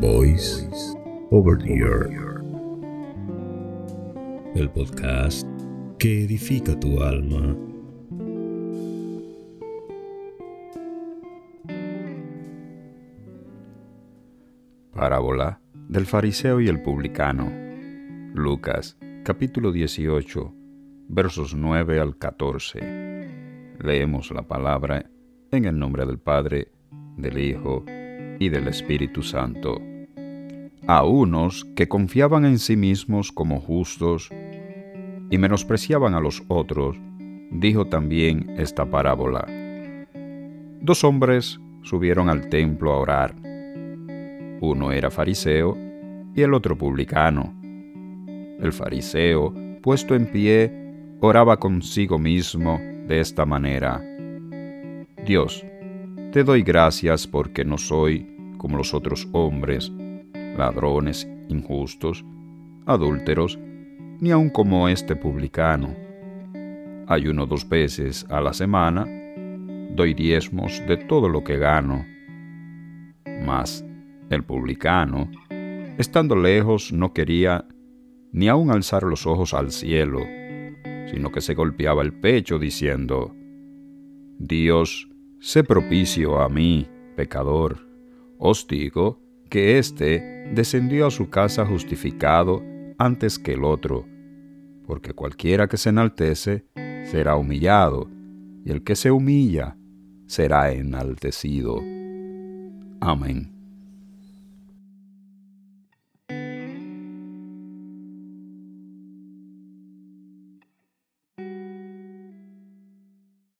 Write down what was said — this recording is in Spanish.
Voice Over the Earth. El podcast que edifica tu alma. Parábola del fariseo y el publicano. Lucas, capítulo 18, versos 9 al 14. Leemos la palabra en el nombre del Padre, del Hijo y del Espíritu Santo. A unos que confiaban en sí mismos como justos y menospreciaban a los otros, dijo también esta parábola. Dos hombres subieron al templo a orar. Uno era fariseo y el otro publicano. El fariseo, puesto en pie, oraba consigo mismo de esta manera. Dios, te doy gracias porque no soy como los otros hombres, ladrones, injustos, adúlteros, ni aun como este publicano. Ayuno dos veces a la semana, doy diezmos de todo lo que gano. Mas el publicano, estando lejos, no quería ni aun alzar los ojos al cielo, sino que se golpeaba el pecho diciendo, Dios, sé propicio a mí, pecador. Os digo que éste descendió a su casa justificado antes que el otro, porque cualquiera que se enaltece será humillado, y el que se humilla será enaltecido. Amén.